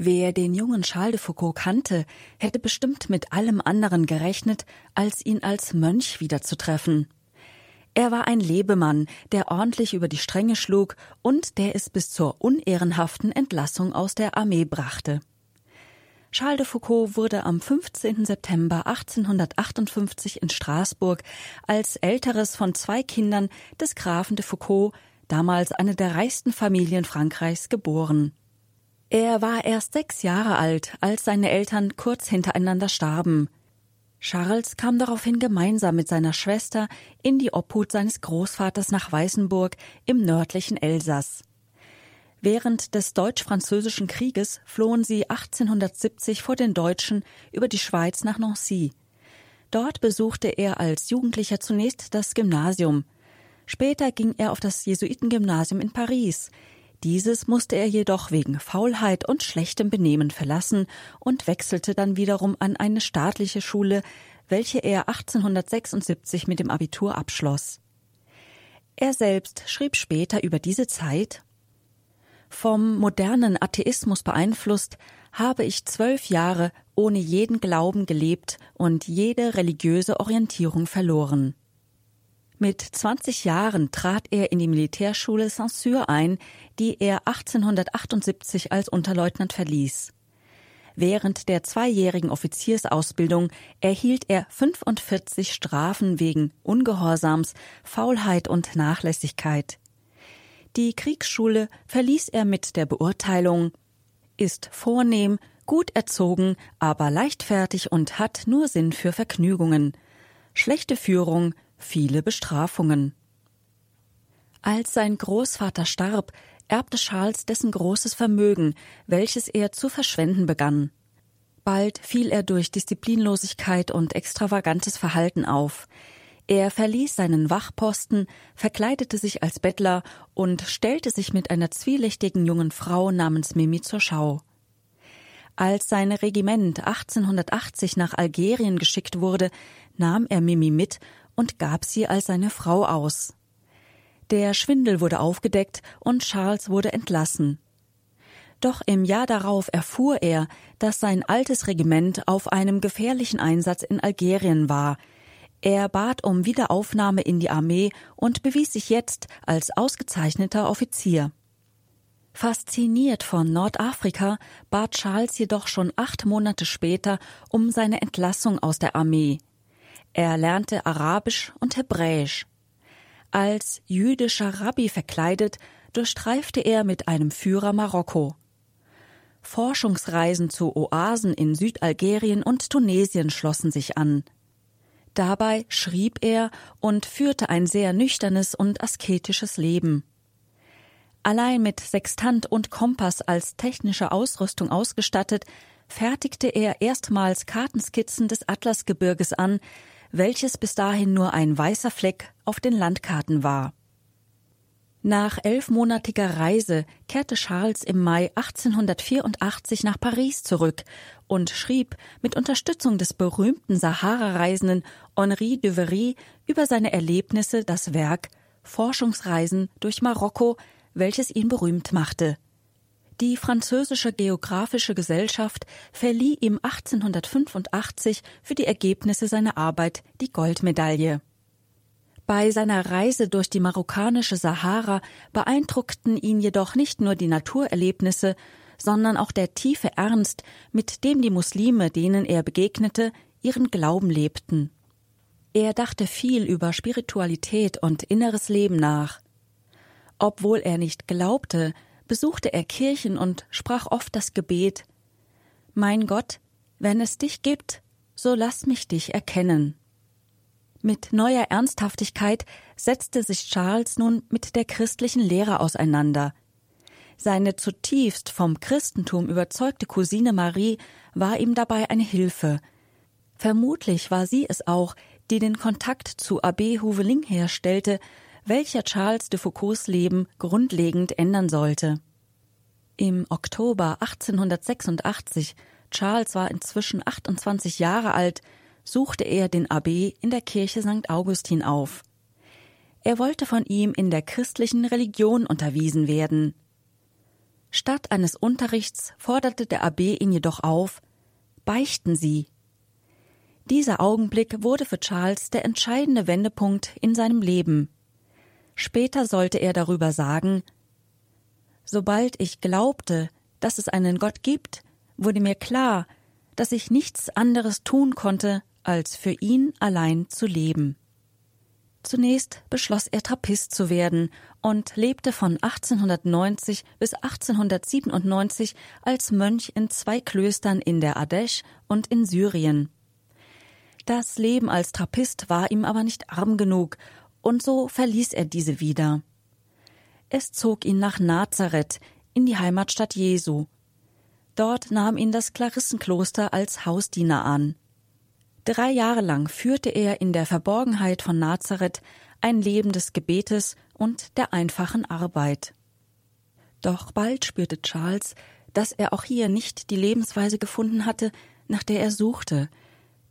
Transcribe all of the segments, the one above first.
Wer den jungen Charles de Foucault kannte, hätte bestimmt mit allem anderen gerechnet, als ihn als Mönch wiederzutreffen. Er war ein Lebemann, der ordentlich über die Stränge schlug und der es bis zur unehrenhaften Entlassung aus der Armee brachte. Charles de Foucault wurde am 15. September 1858 in Straßburg als älteres von zwei Kindern des Grafen de Foucault, damals eine der reichsten Familien Frankreichs, geboren. Er war erst sechs Jahre alt, als seine Eltern kurz hintereinander starben. Charles kam daraufhin gemeinsam mit seiner Schwester in die Obhut seines Großvaters nach Weißenburg im nördlichen Elsass. Während des Deutsch-Französischen Krieges flohen sie 1870 vor den Deutschen über die Schweiz nach Nancy. Dort besuchte er als Jugendlicher zunächst das Gymnasium. Später ging er auf das Jesuitengymnasium in Paris. Dieses musste er jedoch wegen Faulheit und schlechtem Benehmen verlassen und wechselte dann wiederum an eine staatliche Schule, welche er 1876 mit dem Abitur abschloss. Er selbst schrieb später über diese Zeit vom modernen Atheismus beeinflusst, habe ich zwölf Jahre ohne jeden Glauben gelebt und jede religiöse Orientierung verloren. Mit 20 Jahren trat er in die Militärschule Saint-Cyr ein, die er 1878 als Unterleutnant verließ. Während der zweijährigen Offiziersausbildung erhielt er 45 Strafen wegen Ungehorsams, Faulheit und Nachlässigkeit. Die Kriegsschule verließ er mit der Beurteilung ist vornehm, gut erzogen, aber leichtfertig und hat nur Sinn für Vergnügungen. Schlechte Führung, viele Bestrafungen. Als sein Großvater starb, erbte Charles dessen großes Vermögen, welches er zu verschwenden begann. Bald fiel er durch Disziplinlosigkeit und extravagantes Verhalten auf. Er verließ seinen Wachposten, verkleidete sich als Bettler und stellte sich mit einer zwielichtigen jungen Frau namens Mimi zur Schau. Als sein Regiment 1880 nach Algerien geschickt wurde, nahm er Mimi mit und gab sie als seine Frau aus. Der Schwindel wurde aufgedeckt und Charles wurde entlassen. Doch im Jahr darauf erfuhr er, dass sein altes Regiment auf einem gefährlichen Einsatz in Algerien war, er bat um Wiederaufnahme in die Armee und bewies sich jetzt als ausgezeichneter Offizier. Fasziniert von Nordafrika bat Charles jedoch schon acht Monate später um seine Entlassung aus der Armee. Er lernte Arabisch und Hebräisch. Als jüdischer Rabbi verkleidet, durchstreifte er mit einem Führer Marokko. Forschungsreisen zu Oasen in Südalgerien und Tunesien schlossen sich an. Dabei schrieb er und führte ein sehr nüchternes und asketisches Leben. Allein mit Sextant und Kompass als technische Ausrüstung ausgestattet, fertigte er erstmals Kartenskizzen des Atlasgebirges an, welches bis dahin nur ein weißer Fleck auf den Landkarten war. Nach elfmonatiger Reise kehrte Charles im Mai 1884 nach Paris zurück und schrieb mit Unterstützung des berühmten Sahara-Reisenden Henri de Very über seine Erlebnisse das Werk Forschungsreisen durch Marokko, welches ihn berühmt machte. Die französische Geographische Gesellschaft verlieh ihm 1885 für die Ergebnisse seiner Arbeit die Goldmedaille. Bei seiner Reise durch die marokkanische Sahara beeindruckten ihn jedoch nicht nur die Naturerlebnisse, sondern auch der tiefe Ernst, mit dem die Muslime, denen er begegnete, ihren Glauben lebten. Er dachte viel über Spiritualität und inneres Leben nach. Obwohl er nicht glaubte, besuchte er Kirchen und sprach oft das Gebet Mein Gott, wenn es dich gibt, so lass mich dich erkennen. Mit neuer Ernsthaftigkeit setzte sich Charles nun mit der christlichen Lehre auseinander. Seine zutiefst vom Christentum überzeugte Cousine Marie war ihm dabei eine Hilfe. Vermutlich war sie es auch, die den Kontakt zu Abbé Huveling herstellte, welcher Charles de Foucaults Leben grundlegend ändern sollte. Im Oktober 1886, Charles war inzwischen 28 Jahre alt, suchte er den Abb in der Kirche St. Augustin auf. Er wollte von ihm in der christlichen Religion unterwiesen werden. Statt eines Unterrichts forderte der Abb ihn jedoch auf, beichten Sie. Dieser Augenblick wurde für Charles der entscheidende Wendepunkt in seinem Leben. Später sollte er darüber sagen Sobald ich glaubte, dass es einen Gott gibt, wurde mir klar, dass ich nichts anderes tun konnte, als für ihn allein zu leben. Zunächst beschloss er Trappist zu werden und lebte von 1890 bis 1897 als Mönch in zwei Klöstern in der Ardèche und in Syrien. Das Leben als Trappist war ihm aber nicht arm genug, und so verließ er diese wieder. Es zog ihn nach Nazareth, in die Heimatstadt Jesu. Dort nahm ihn das Klarissenkloster als Hausdiener an. Drei Jahre lang führte er in der Verborgenheit von Nazareth ein Leben des Gebetes und der einfachen Arbeit. Doch bald spürte Charles, dass er auch hier nicht die Lebensweise gefunden hatte, nach der er suchte.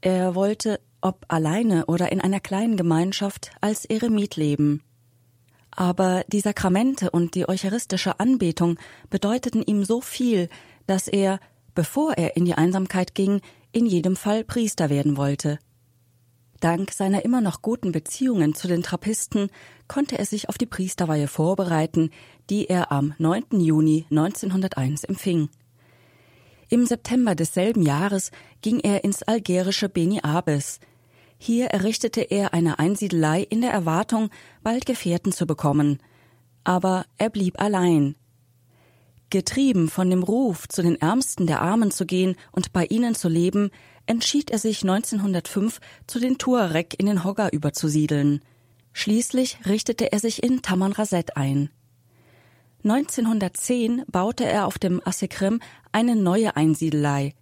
Er wollte, ob alleine oder in einer kleinen Gemeinschaft, als Eremit leben. Aber die Sakramente und die eucharistische Anbetung bedeuteten ihm so viel, dass er, bevor er in die Einsamkeit ging, in jedem Fall Priester werden wollte. Dank seiner immer noch guten Beziehungen zu den Trappisten konnte er sich auf die Priesterweihe vorbereiten, die er am 9. Juni 1901 empfing. Im September desselben Jahres ging er ins algerische Beni Abes. Hier errichtete er eine Einsiedelei in der Erwartung, bald Gefährten zu bekommen. Aber er blieb allein. Getrieben von dem Ruf, zu den Ärmsten der Armen zu gehen und bei ihnen zu leben, entschied er sich 1905 zu den Tuareg in den Hoggar überzusiedeln. Schließlich richtete er sich in Tamanrasset ein. 1910 baute er auf dem Assekrem eine neue Einsiedelei.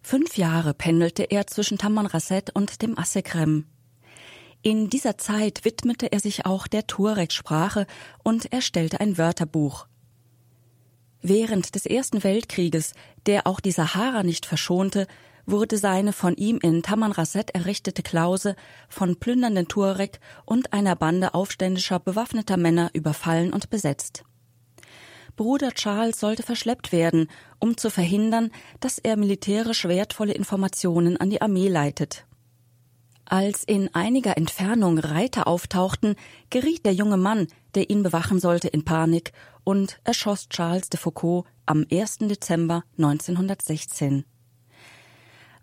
Fünf Jahre pendelte er zwischen Tamanrasset und dem Assekrem. In dieser Zeit widmete er sich auch der Tuareg-Sprache und erstellte ein Wörterbuch. Während des Ersten Weltkrieges, der auch die Sahara nicht verschonte, wurde seine von ihm in Tamanrasset errichtete Klause von plündernden Tuareg und einer Bande aufständischer bewaffneter Männer überfallen und besetzt. Bruder Charles sollte verschleppt werden, um zu verhindern, dass er militärisch wertvolle Informationen an die Armee leitet. Als in einiger Entfernung Reiter auftauchten, geriet der junge Mann, der ihn bewachen sollte, in Panik und erschoss Charles de Foucault am 1. Dezember 1916.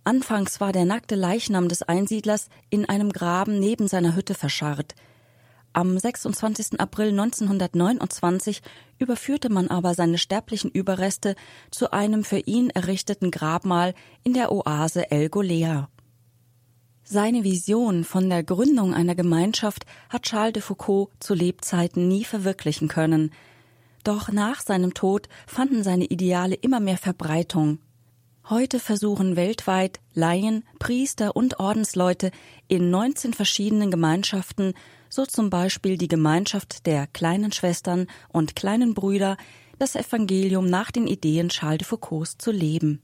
Anfangs war der nackte Leichnam des Einsiedlers in einem Graben neben seiner Hütte verscharrt. Am 26. April 1929 überführte man aber seine sterblichen Überreste zu einem für ihn errichteten Grabmal in der Oase El Golea. Seine Vision von der Gründung einer Gemeinschaft hat Charles de Foucault zu Lebzeiten nie verwirklichen können. Doch nach seinem Tod fanden seine Ideale immer mehr Verbreitung. Heute versuchen weltweit Laien, Priester und Ordensleute in 19 verschiedenen Gemeinschaften, so zum Beispiel die Gemeinschaft der kleinen Schwestern und kleinen Brüder, das Evangelium nach den Ideen Charles de Foucaults zu leben.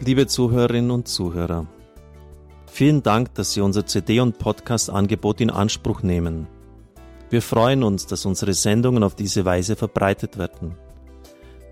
Liebe Zuhörerinnen und Zuhörer, Vielen Dank, dass Sie unser CD- und Podcast-Angebot in Anspruch nehmen. Wir freuen uns, dass unsere Sendungen auf diese Weise verbreitet werden.